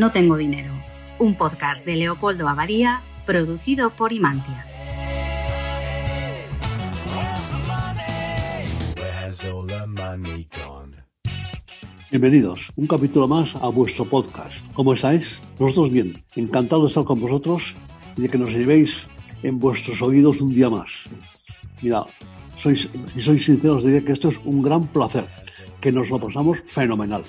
No tengo dinero, un podcast de Leopoldo Avaría producido por Imantia. Bienvenidos, un capítulo más a vuestro podcast. ¿Cómo estáis? Nosotros bien, encantado de estar con vosotros y de que nos llevéis en vuestros oídos un día más. Mira, sois, si sois sinceros, diré que esto es un gran placer, que nos lo pasamos fenomenal.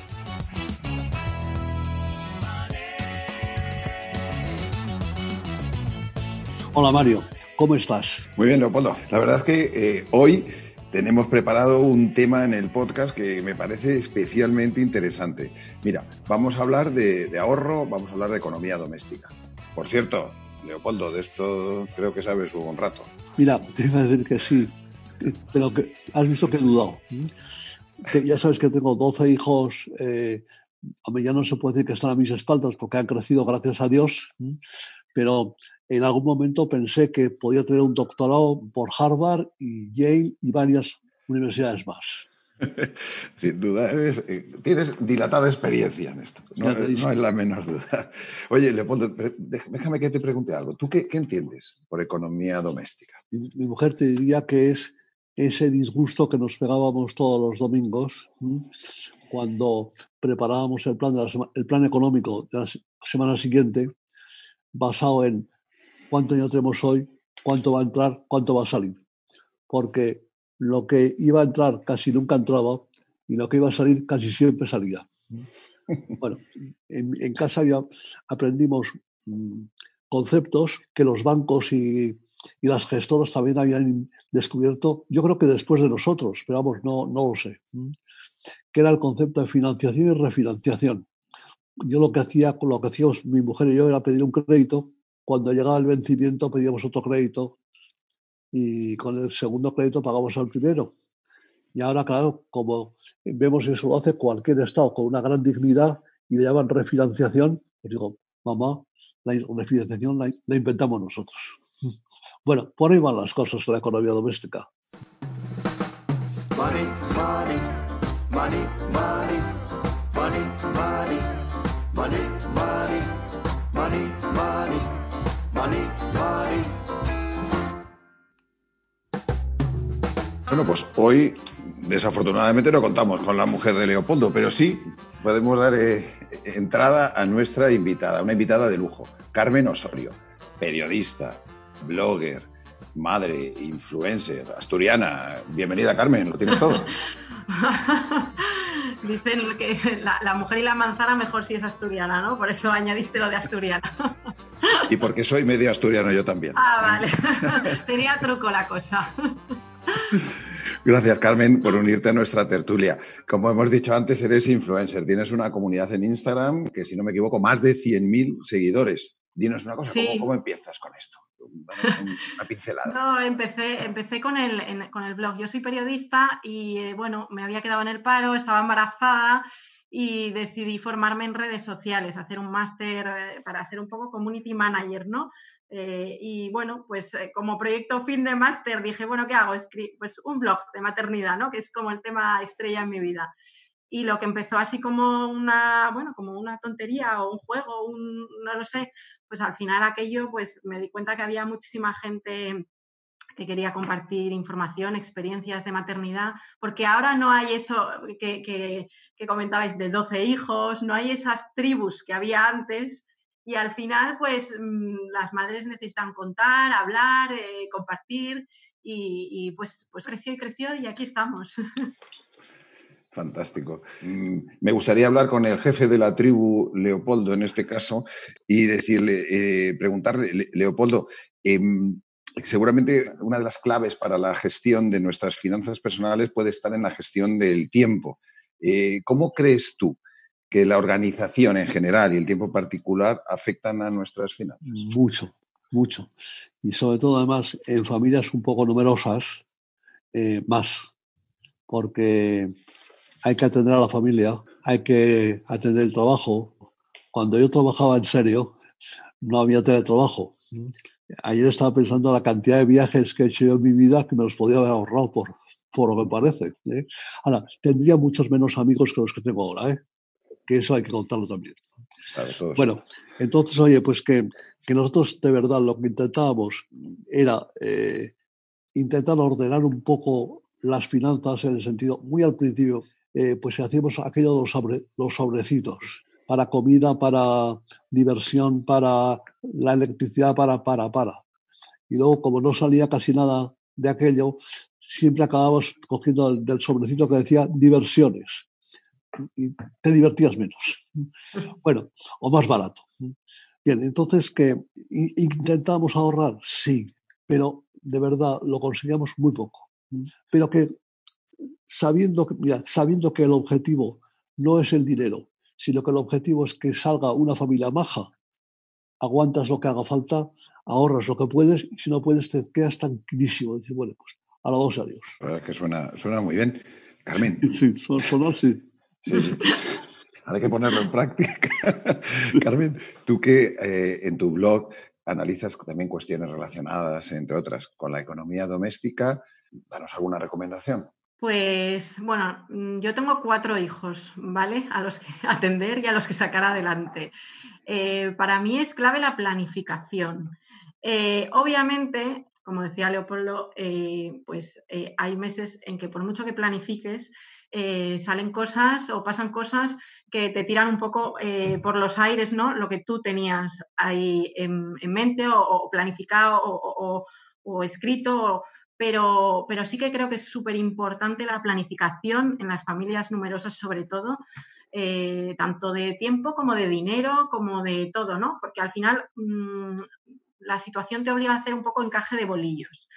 Hola Mario, ¿cómo estás? Muy bien, Leopoldo. La verdad es que eh, hoy tenemos preparado un tema en el podcast que me parece especialmente interesante. Mira, vamos a hablar de, de, ahorro, vamos a hablar de economía doméstica. Por cierto, Leopoldo, de esto creo que sabes un rato. Mira, te iba a decir que sí, pero que has visto que he dudado. Que ya sabes que tengo 12 hijos, eh, a mí ya no se puede decir que están a mis espaldas porque han crecido gracias a Dios, pero en algún momento pensé que podía tener un doctorado por Harvard y Yale y varias universidades más. Sin duda, eres, eh, tienes dilatada experiencia en esto, no, no, es la menor duda. Oye, Leopoldo, déjame que te pregunte algo. ¿Tú qué, qué entiendes por economía doméstica? Mi, mi, mujer te diría que es ese disgusto que nos pegábamos todos los domingos ¿sí? cuando preparábamos el plan, de la el plan económico de la semana siguiente, basado en cuánto dinero tenemos hoy, cuánto va a entrar, cuánto va a salir. Porque lo que iba a entrar casi nunca entraba y lo que iba a salir casi siempre salía. Bueno, en, en casa ya aprendimos mmm, conceptos que los bancos y, y, las gestoras también habían descubierto, yo creo que después de nosotros, pero vamos, no, no lo sé, que era el concepto de financiación y refinanciación. Yo lo que hacía, lo que hacíamos mi mujer y yo era pedir un crédito cuando llegaba el vencimiento pedíamos otro crédito y con el segundo crédito pagamos al primero. Y ahora, claro, como vemos eso lo hace cualquier Estado con una gran dignidad y le llaman refinanciación, pues digo, mamá, la refinanciación la, la inventamos nosotros. Bueno, por ahí van las cosas de la economía doméstica. Money, money, money, money, money, money, money, money, money. Bueno, pues hoy desafortunadamente no contamos con la mujer de Leopoldo, pero sí podemos dar eh, entrada a nuestra invitada, una invitada de lujo, Carmen Osorio, periodista, blogger, madre, influencer, asturiana. Bienvenida, Carmen, lo tienes todo. Dicen que la, la, mujer y la manzana mejor si es asturiana, ¿no? Por eso añadiste lo de asturiana. Y porque soy medio asturiano yo también. Ah, vale. Tenía truco la cosa. Gracias, Carmen, por unirte a nuestra tertulia. Como hemos dicho antes, eres influencer. Tienes una comunidad en Instagram que, si no me equivoco, más de 100.000 seguidores. Dinos una cosa, sí. ¿cómo, ¿cómo, empiezas con esto? Una pincelada. No, empecé, empecé con, el, en, con el blog. Yo soy periodista y, eh, bueno, me había quedado en el paro, estaba embarazada y decidí formarme en redes sociales, hacer un máster eh, para ser un poco community manager, ¿no? Eh, y bueno, pues eh, como proyecto fin de máster dije, bueno, ¿qué hago? Escri pues un blog de maternidad, ¿no? Que es como el tema estrella en mi vida. Y lo que empezó así como una, bueno, como una tontería o un juego, un, no lo sé, pues al final aquello, pues me di cuenta que había muchísima gente que quería compartir información, experiencias de maternidad, porque ahora no hay eso que, que, comentabais de 12 hijos, no hay esas tribus que había antes y al final pues las madres necesitan contar, hablar, eh, compartir y, pues, pues creció y creció y aquí estamos. Fantástico. Me gustaría hablar con el jefe de la tribu, Leopoldo, en este caso, y decirle, eh, preguntarle, Leopoldo, eh, seguramente una de las claves para la gestión de nuestras finanzas personales puede estar en la gestión del tiempo. Eh, ¿Cómo crees tú que la organización en general y el tiempo particular afectan a nuestras finanzas? Mucho, mucho. Y sobre todo, además, en familias un poco numerosas, eh, más. Porque hay que atender a la familia, hay que atender el trabajo. Cuando yo trabajaba en serio, no había teletrabajo. Ayer estaba pensando en la cantidad de viajes que he hecho yo en mi vida que me los podía haber ahorrado por, por lo que parece. ¿eh? Ahora, tendría muchos menos amigos que los que tengo ahora, ¿eh? que eso hay que contarlo también. bueno, entonces, oye, pues que, que, nosotros de verdad lo que intentábamos era eh, intentar ordenar un poco las finanzas en el sentido, muy al principio, eh, pues hacíamos aquello de los, sobre, los sobrecitos para comida, para diversión, para la electricidad, para, para, para. Y luego, como no salía casi nada de aquello, siempre acabamos cogiendo el, del sobrecito que decía diversiones. Y te divertías menos. Bueno, o más barato. Bien, entonces que intentamos ahorrar, sí, pero de verdad lo conseguíamos muy poco. Pero que sabiendo, mira, sabiendo que el objetivo no es el dinero, sino que el objetivo es que salga una familia maja, aguantas lo que haga falta, ahorras lo que puedes y si no puedes te quedas tranquilísimo. Dices, bueno, pues Alabamos a Dios. La verdad es que suena, suena muy bien. Carmen. Sí, sí. sí. Hay que ponerlo en práctica. Carmen, tú que eh, en tu blog analizas también cuestiones relacionadas, entre otras, con la economía doméstica, danos alguna recomendación. Pues bueno, mm, yo tengo cuatro hijos, ¿vale? A los que atender y a los que sacar adelante. Eh, para mí es clave la planificación. Eh, obviamente, como decía Leopoldo, eh, pues hay meses en que por mucho que planifiques, salen cosas o pasan cosas que te tiran un poco por los aires, ¿no? Lo que tú tenías ahí en, mente o, planificado o, escrito, pero, pero, sí que creo que es súper importante la planificación en las familias numerosas sobre todo, tanto de tiempo como de dinero, como de todo, ¿no? Porque al final mm, la situación te obliga a hacer un poco encaje de bolillos.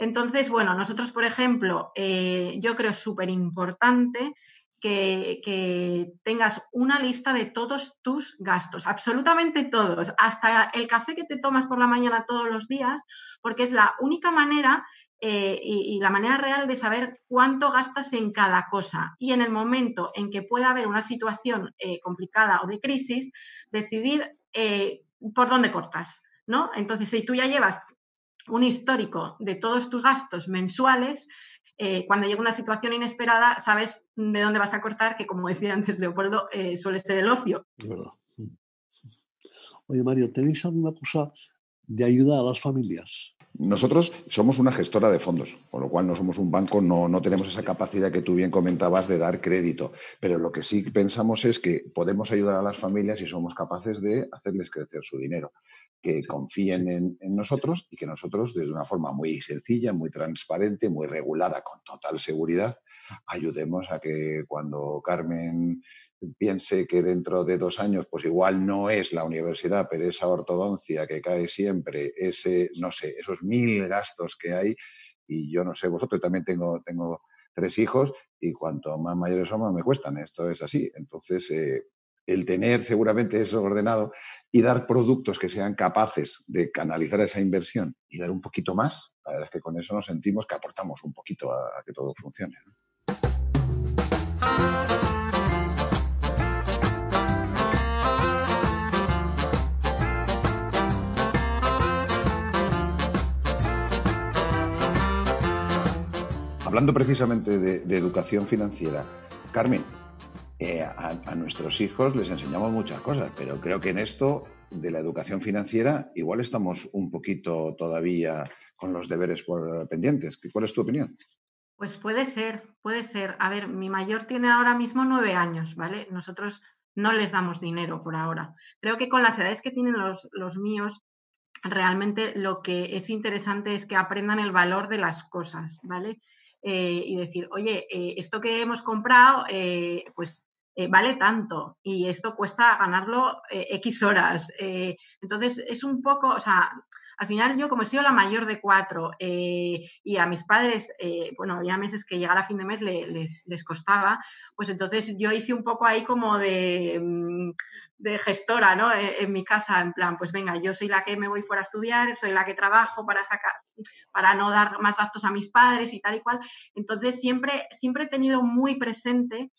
Entonces, bueno, nosotros, por ejemplo, eh, yo creo súper importante que, tengas una lista de todos tus gastos, absolutamente todos, hasta el café que te tomas por la mañana todos los días, porque es la única manera eh, y, la manera real de saber cuánto gastas en cada cosa. Y en el momento en que pueda haber una situación eh, complicada o de crisis, decidir por dónde cortas. Entonces, si tú ya llevas un histórico de todos tus gastos mensuales, eh, cuando llega una situación inesperada, sabes de dónde vas a cortar, que como decía antes Leopoldo, eh, suele ser el ocio. Es verdad. Oye, Mario, ¿tenéis alguna cosa de ayuda a las familias? Nosotros somos una gestora de fondos, con lo cual no somos un banco, no, no, tenemos esa capacidad que tú bien comentabas de dar crédito. Pero lo que sí pensamos es que podemos ayudar a las familias si somos capaces de hacerles crecer su dinero que confíen en, nosotros y que nosotros, desde una forma muy sencilla, muy transparente, muy regulada, con total seguridad, ayudemos a que cuando Carmen piense que dentro de dos años, pues igual no es la universidad, pero esa ortodoncia que cae siempre, ese, no sé, esos mil gastos que hay, y yo no sé, vosotros también tengo, tengo tres hijos y cuanto más mayores son, más me cuestan. Esto es así. Entonces, eh, el tener seguramente eso ordenado y dar productos que sean capaces de canalizar esa inversión y dar un poquito más, la verdad es que con eso nos sentimos que aportamos un poquito a, que todo funcione. Hablando precisamente de educación financiera, Carmen, eh, a, nuestros hijos les enseñamos muchas cosas, pero creo que en esto de la educación financiera igual estamos un poquito todavía con los deberes por pendientes. ¿Cuál es tu opinión? Pues puede ser, puede ser. A ver, mi mayor tiene ahora mismo nueve años, ¿vale? Nosotros no les damos dinero por ahora. Creo que con las edades que tienen los, los míos, realmente lo que es interesante es que aprendan el valor de las cosas, ¿vale? Eh, y decir, oye, eh, esto que hemos comprado, pues eh, vale tanto y esto cuesta ganarlo X horas. Entonces, es un poco, o sea, al final yo como he sido la mayor de cuatro eh, y a mis padres, eh, bueno, había meses que llegar a fin de mes les, les, costaba, pues entonces yo hice un poco ahí como de, mm, de gestora, ¿no? E, en, mi casa, en plan, pues venga, yo soy la que me voy fuera a estudiar, soy la que trabajo para sacar, para no dar más gastos a mis padres y tal y cual. Entonces siempre, siempre he tenido muy presente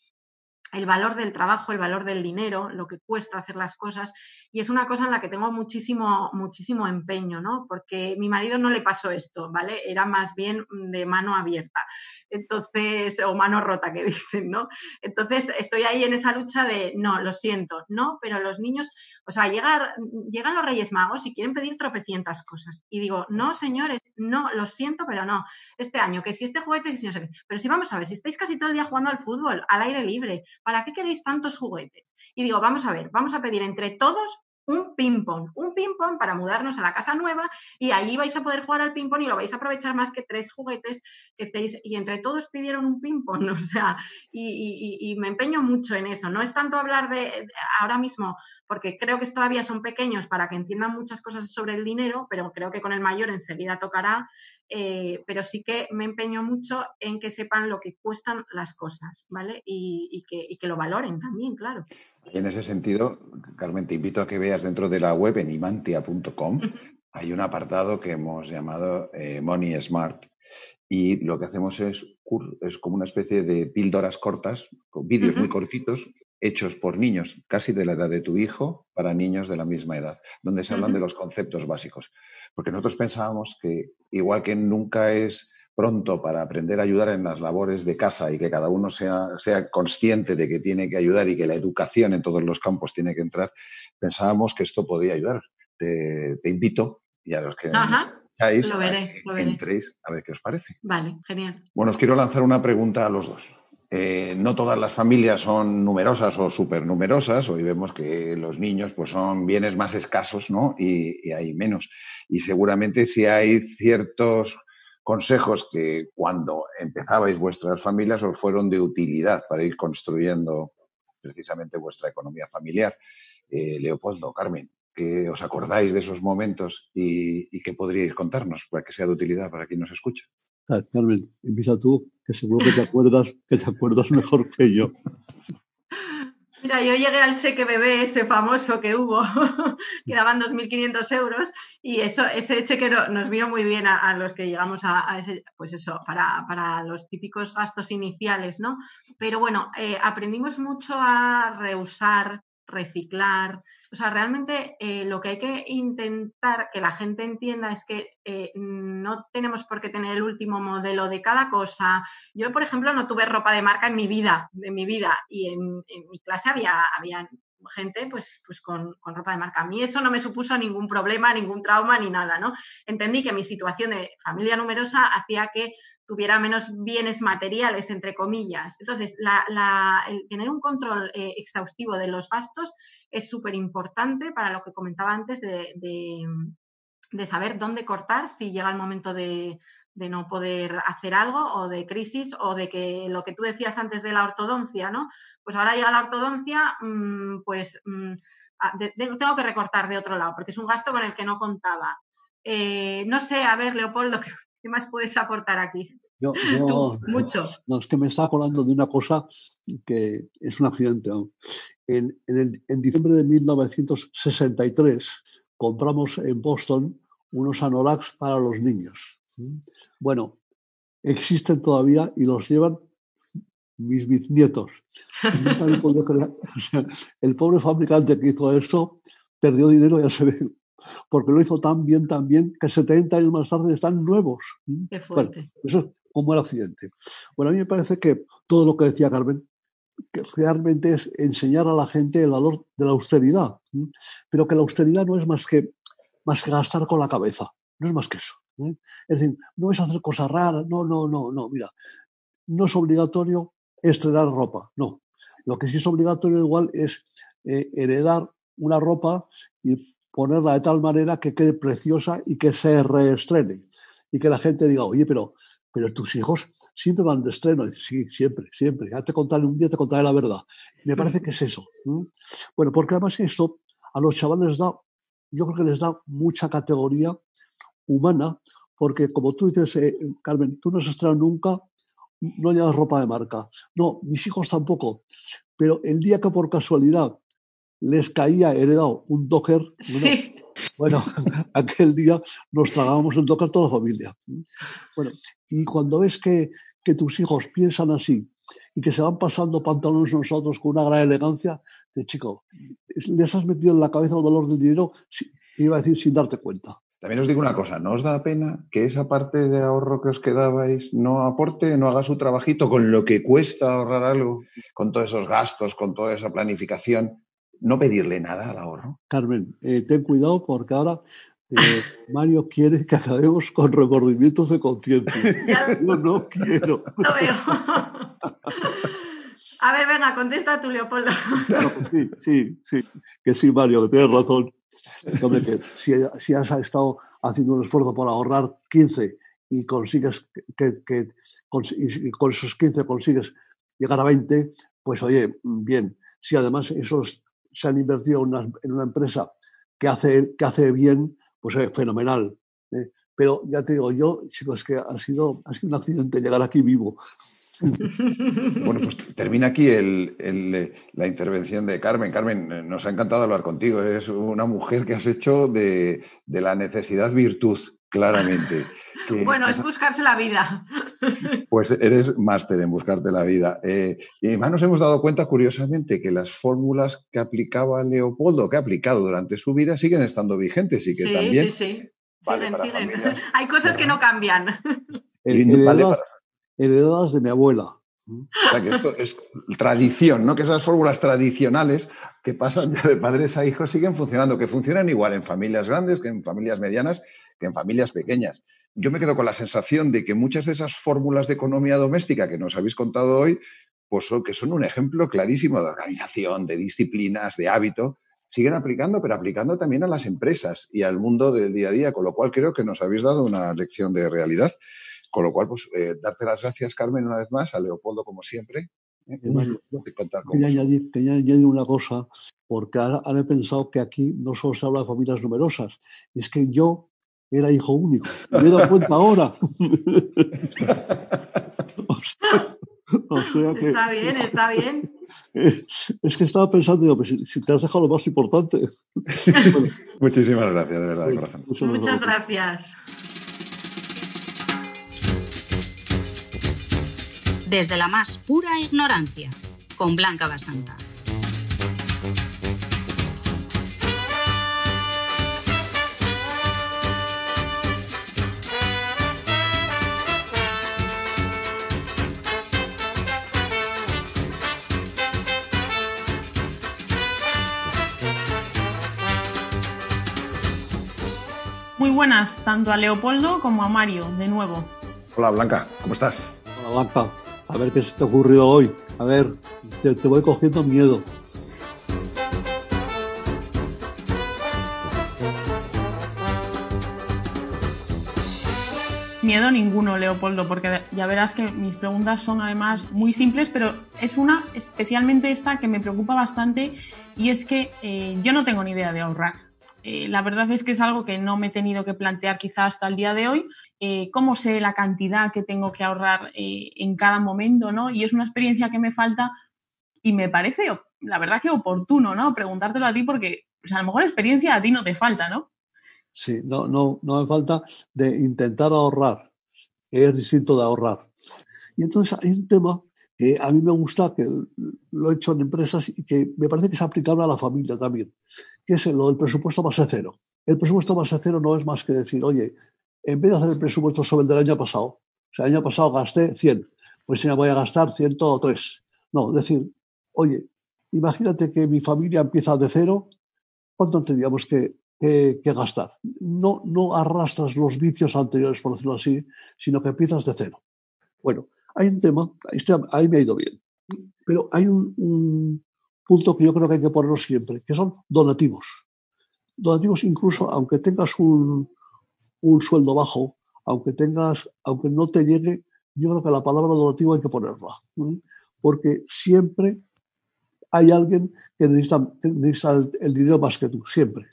el valor del trabajo, el valor del dinero, lo que cuesta hacer las cosas. Y es una cosa en la que tengo muchísimo, muchísimo empeño, ¿no? Porque mi marido no le pasó esto, ¿vale? Era más bien de mano abierta. Entonces, o mano rota que dicen, ¿no? Entonces, estoy ahí en esa lucha de, no, lo siento, no, pero los niños, o sea, llegan los Reyes Magos y quieren pedir tropecientas cosas. Y digo, no, señores, no, lo siento, pero no. Este año, que si este juguete, que si no sé qué. Pero si vamos a ver, si estáis casi todo el día jugando al fútbol, al aire libre, ¿para qué queréis tantos juguetes? Y digo, vamos a ver, vamos a pedir entre todos un ping-pong, un ping-pong para mudarnos a la casa nueva y allí vais a poder jugar al ping-pong y lo vais a aprovechar más que tres juguetes que estéis. Y entre todos pidieron un ping-pong, o sea, y, me empeño mucho en eso. No es tanto hablar de, ahora mismo, porque creo que todavía son pequeños para que entiendan muchas cosas sobre el dinero, pero creo que con el mayor enseguida tocará. Eh, pero sí que me empeño mucho en que sepan lo que cuestan las cosas, ¿vale? Y, y que lo valoren también, claro. En ese sentido, Carmen, te invito a que veas dentro de la web en imantia.com, hay un apartado que hemos llamado eh, Money Smart. Y lo que hacemos es, es como una especie de píldoras cortas, con vídeos muy cortitos, hechos por niños casi de la edad de tu hijo para niños de la misma edad, donde se hablan de los conceptos básicos. Porque nosotros pensábamos que igual que nunca es pronto para aprender a ayudar en las labores de casa y que cada uno sea, sea consciente de que tiene que ayudar y que la educación en todos los campos tiene que entrar, pensábamos que esto podía ayudar. Te, invito y a los que Ajá, lo veré, lo entréis a ver qué os parece. Vale, genial. Bueno, os quiero lanzar una pregunta a los dos. Eh, no todas las familias son numerosas o súper numerosas. Hoy vemos que los niños pues, son bienes más escasos ¿no? y, y hay menos. Y seguramente si hay ciertos consejos que cuando empezabais vuestras familias os fueron de utilidad para ir construyendo precisamente vuestra economía familiar. Eh, Leopoldo, Carmen, ¿qué os acordáis de esos momentos y, y qué podríais contarnos para que sea de utilidad para quien nos escucha? Ah, Carmen, empieza tú, que seguro que te acuerdas, que te acuerdas mejor que yo. Mira, yo llegué al cheque bebé ese famoso que hubo, que daban 2.500 euros, y eso, ese cheque nos vino muy bien a, los que llegamos a, ese, pues eso, para, para, los típicos gastos iniciales, ¿no? Pero bueno, eh, aprendimos mucho a reusar, reciclar. O sea, realmente eh, lo que hay que intentar que la gente entienda es que eh, no tenemos por qué tener el último modelo de cada cosa. Yo, por ejemplo, no tuve ropa de marca en mi vida, en mi vida, y en, mi clase había, había gente pues, pues con, ropa de marca. A mí eso no me supuso ningún problema, ningún trauma ni nada, ¿no? Entendí que mi situación de familia numerosa hacía que tuviera menos bienes materiales, entre comillas. Entonces, el tener un control eh, exhaustivo de los gastos es súper importante para lo que comentaba antes de, de, saber dónde cortar si llega el momento de, de no poder hacer algo o de crisis o de que lo que tú decías antes de la ortodoncia, ¿no? Pues ahora llega la ortodoncia, mm, pues mm, tengo que recortar de otro lado porque es un gasto con el que no contaba. Eh, no sé, a ver, Leopoldo, ¿qué, más puedes aportar aquí? Yo, mucho. No, es que me está acordando de una cosa que es un accidente. En, en diciembre de 1963 compramos en Boston unos anoraks para los niños bueno, existen todavía y los llevan mis bisnietos. el pobre fabricante que hizo eso perdió dinero, ya se ve, porque lo hizo tan bien, tan bien, que 70 años más tarde están nuevos. Qué fuerte. eso es como el accidente. Bueno, a mí me parece que todo lo que decía Carmen, que realmente es enseñar a la gente el valor de la austeridad, pero que la austeridad no es más que, más que gastar con la cabeza, no es más que eso. ¿Eh? Es decir, no es hacer cosas raras, no, no, no, no, mira, no es obligatorio estrenar ropa, no. Lo que sí es obligatorio igual es eh, heredar una ropa y ponerla de tal manera que quede preciosa y que se reestrene. Y que la gente diga, oye, pero, pero tus hijos siempre van de estreno. Y sí, siempre, siempre. Ya te contaré un día, te contaré la verdad. Me parece que es eso. Bueno, porque además esto a los chavales da, yo creo que les da mucha categoría humana, porque como tú dices, eh, Carmen, tú no has estrenado nunca, no llevas ropa de marca. No, mis hijos tampoco. Pero el día que por casualidad les caía heredado un Docker, bueno, aquel día nos tragábamos el Docker toda la familia. Bueno, y cuando ves que, que tus hijos piensan así y que se van pasando pantalones nosotros con una gran elegancia, de chico, les has metido en la cabeza el valor del dinero, iba a decir sin darte cuenta. También os digo una cosa, ¿no os da pena que esa parte de ahorro que os quedabais no aporte, no haga su trabajito con lo que cuesta ahorrar algo, con todos esos gastos, con toda esa planificación? No pedirle nada al ahorro. Carmen, eh, ten cuidado porque ahora eh, Mario quiere que acabemos con remordimientos de conciencia. Yo no quiero. Lo veo. A ver, venga, contesta tú, Leopoldo. sí, sí, sí, que sí, Mario, que tienes razón. Que si, has estado haciendo un esfuerzo por ahorrar 15 y consigues que, con, esos 15 consigues llegar a 20, pues oye, bien. Si además esos se han invertido en una, empresa que hace, que hace bien, pues es fenomenal. ¿eh? Pero ya te digo, yo, chicos, que ha sido, ha sido un accidente llegar aquí vivo. Bueno, pues termina aquí la intervención de Carmen. Carmen, nos ha encantado hablar contigo. Eres una mujer que has hecho de, la necesidad virtud, claramente. bueno, es buscarse la vida. Pues eres máster en buscarte la vida. Eh, y además nos hemos dado cuenta, curiosamente, que las fórmulas que aplicaba Leopoldo, que ha aplicado durante su vida, siguen estando vigentes y que también... Sí, sí, siguen, siguen. Hay cosas que no cambian. vale heredadas de mi abuela. O sea, que esto es tradición, ¿no? Que esas fórmulas tradicionales que pasan de padres a hijos siguen funcionando, que funcionan igual en familias grandes que en familias medianas, que en familias pequeñas. Yo me quedo con la sensación de que muchas de esas fórmulas de economía doméstica que nos habéis contado hoy, pues que son un ejemplo clarísimo de organización, de disciplinas, de hábito, siguen aplicando, pero aplicando también a las empresas y al mundo del día a día, con lo cual creo que nos habéis dado una lección de realidad. Con lo cual, pues, eh, darte las gracias, Carmen, una vez más, a Leopoldo, como siempre. ¿eh? quería, añadir, una cosa, porque ahora, he pensado que aquí no solo se habla de familias numerosas, es que yo era hijo único. Me he dado cuenta ahora. está bien, está bien. Es, que estaba pensando, digo, pues, si, te has dejado lo más importante. Muchísimas gracias, de verdad, de corazón. Muchas gracias. Desde la más pura ignorancia, con Blanca Basanta. Muy buenas, tanto a Leopoldo como a Mario, de nuevo. Hola Blanca, ¿cómo estás? Hola Blanca. A ver qué se te ha ocurrido hoy. A ver, te, voy cogiendo miedo. Miedo ninguno, Leopoldo, porque ya verás que mis preguntas son además muy simples, pero es una, especialmente esta, que me preocupa bastante y es que eh, yo no tengo ni idea de ahorrar. Eh, la verdad es que es algo que no me he tenido que plantear quizá hasta el día de hoy eh, cómo sé la cantidad que tengo que ahorrar eh, en cada momento, ¿no? Y es una experiencia que me falta y me parece, la verdad que oportuno, ¿no? Preguntártelo a ti porque pues, a lo mejor experiencia a ti no te falta, ¿no? Sí, no, no, no me falta de intentar ahorrar, es distinto de ahorrar. Y entonces hay un tema que a mí me gusta, que lo he hecho en empresas y que me parece que es aplicable a la familia también, que es lo del presupuesto base cero. El presupuesto base cero no es más que decir, oye, en vez de hacer el presupuesto sobre el del año pasado, o el año pasado gasté 100, pues me voy a gastar 103. No, es decir, oye, imagínate que mi familia empieza de cero, ¿cuánto tendríamos que, gastar? No, arrastras los vicios anteriores, por decirlo así, sino que empiezas de cero. Bueno, hay un tema, ahí me ha ido bien, pero hay un, un punto que yo creo que hay que ponerlo siempre, que son donativos. Donativos incluso, aunque tengas un, un sueldo bajo, aunque tengas, aunque no te llegue, yo creo que la palabra donativo hay que ponerla, porque siempre hay alguien que necesita, el, dinero más que tú, siempre.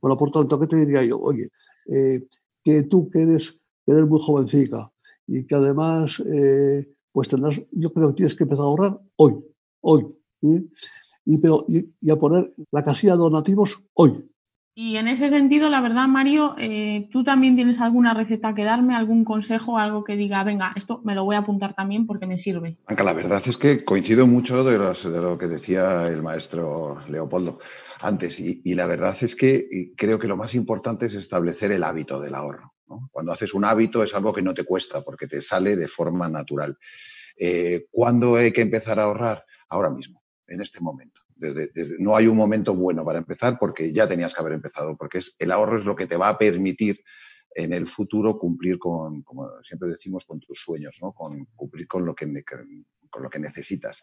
Bueno, por tanto, ¿qué te diría yo? Oye, eh, que tú que eres, eres muy jovencica y que además eh, pues tendrás, yo creo que tienes que empezar a ahorrar hoy, hoy. Y, pero, y, a poner la casilla de donativos hoy. Y en ese sentido, la verdad, Mario, eh, ¿tú también tienes alguna receta que darme, algún consejo, algo que diga, venga, esto me lo voy a apuntar también porque me sirve? La verdad es que coincido mucho de, lo que decía el maestro Leopoldo antes. Y, la verdad es que creo que lo más importante es establecer el hábito del ahorro. Cuando haces un hábito es algo que no te cuesta porque te sale de forma natural. Eh, ¿Cuándo hay que empezar a ahorrar? Ahora mismo, en este momento. Desde, desde, no hay un momento bueno para empezar porque ya tenías que haber empezado, porque es, el ahorro es lo que te va a permitir en el futuro cumplir con, como siempre decimos, con tus sueños, ¿no? con cumplir con lo que, con lo que necesitas.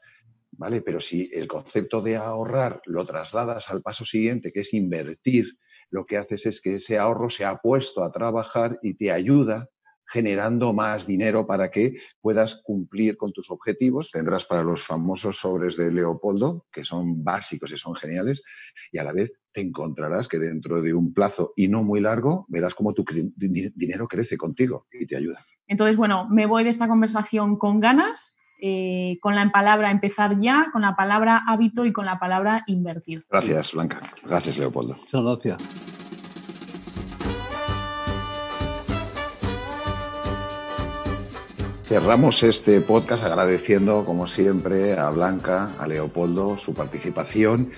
¿Vale? Pero si el concepto de ahorrar lo trasladas al paso siguiente, que es invertir, lo que haces es que ese ahorro se ha puesto a trabajar y te ayuda generando más dinero para que puedas cumplir con tus objetivos. Tendrás para los famosos sobres de Leopoldo, que son básicos y son geniales, y a la vez te encontrarás que dentro de un plazo y no muy largo verás cómo tu dinero crece contigo y te ayuda. Entonces, bueno, me voy de esta conversación con ganas eh, con la palabra empezar ya, con la palabra hábito y con la palabra invertir. Gracias, Blanca. Gracias, Leopoldo. Muchas gracias. Cerramos este podcast agradeciendo, como siempre, a Blanca, a Leopoldo, su participación.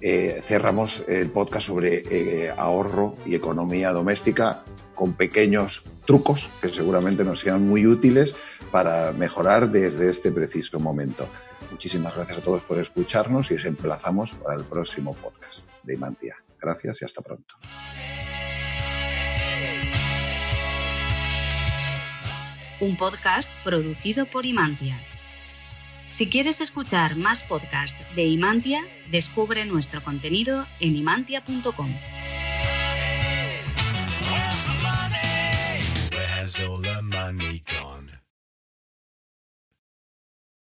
Eh, cerramos el podcast sobre eh, ahorro y economía doméstica con pequeños trucos que seguramente nos sean muy útiles para mejorar desde este preciso momento. Muchísimas gracias a todos por escucharnos y os emplazamos para el próximo podcast de Imantia. Gracias y hasta pronto. Un podcast producido por Imantia. Si quieres escuchar más podcasts de Imantia, descubre nuestro contenido en imantia.com.